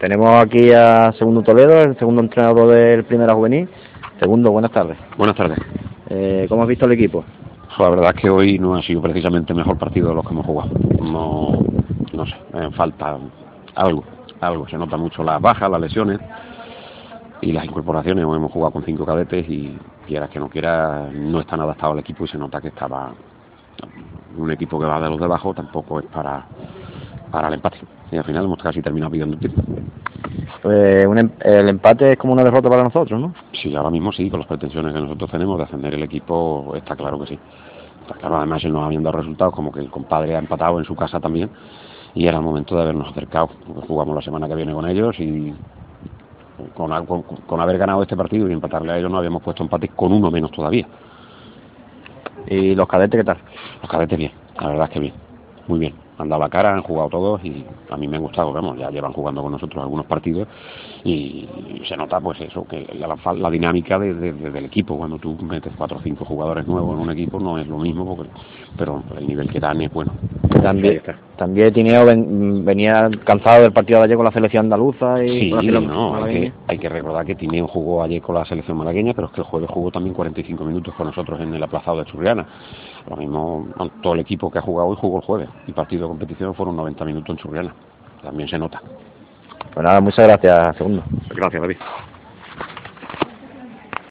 Tenemos aquí a Segundo Toledo, el segundo entrenador del Primera Juvenil. Segundo, buenas tardes. Buenas tardes. Eh, ¿Cómo has visto el equipo? La verdad es que hoy no ha sido precisamente el mejor partido de los que hemos jugado. No, no sé, eh, falta algo, algo. Se nota mucho las bajas, las lesiones y las incorporaciones. Hoy hemos jugado con cinco cadetes y quieras que no quiera, no están adaptados al equipo y se nota que estaba un equipo que va de los de abajo, tampoco es para, para el empate y al final hemos casi terminado pidiendo el título. Pues un em- el empate es como una derrota para nosotros, ¿no? Sí, ahora mismo sí, con las pretensiones que nosotros tenemos de ascender el equipo, está claro que sí. Está claro, además nos habían dado resultados como que el compadre ha empatado en su casa también y era el momento de habernos acercado. Porque jugamos la semana que viene con ellos y con- con haber ganado este partido y empatarle a ellos no habíamos puesto empate con uno menos todavía. ¿Y los cadetes qué tal? Los cadetes bien, la verdad es que bien, muy bien. Han dado la cara, han jugado todos y a mí me han gustado, vamos, ya llevan jugando con nosotros algunos partidos y se nota pues eso, que la, dinámica de- de- de- del equipo, cuando tú metes cuatro o cinco jugadores nuevos en un equipo no es lo mismo, porque, pero el nivel que dan es bueno. También, también Tineo ven- venía cansado del partido de ayer con la selección andaluza y Sí, la no, hay que, hay que recordar que Tineo jugó ayer con la selección malagueña, pero es que el jueves jugó también 45 minutos con nosotros en el aplazado de Churriana. Lo mismo, todo el equipo que ha jugado hoy jugó el jueves. Y partido competición fueron 90 minutos en Churriana. También se nota. Pues nada, muchas gracias, segundo. Gracias, David.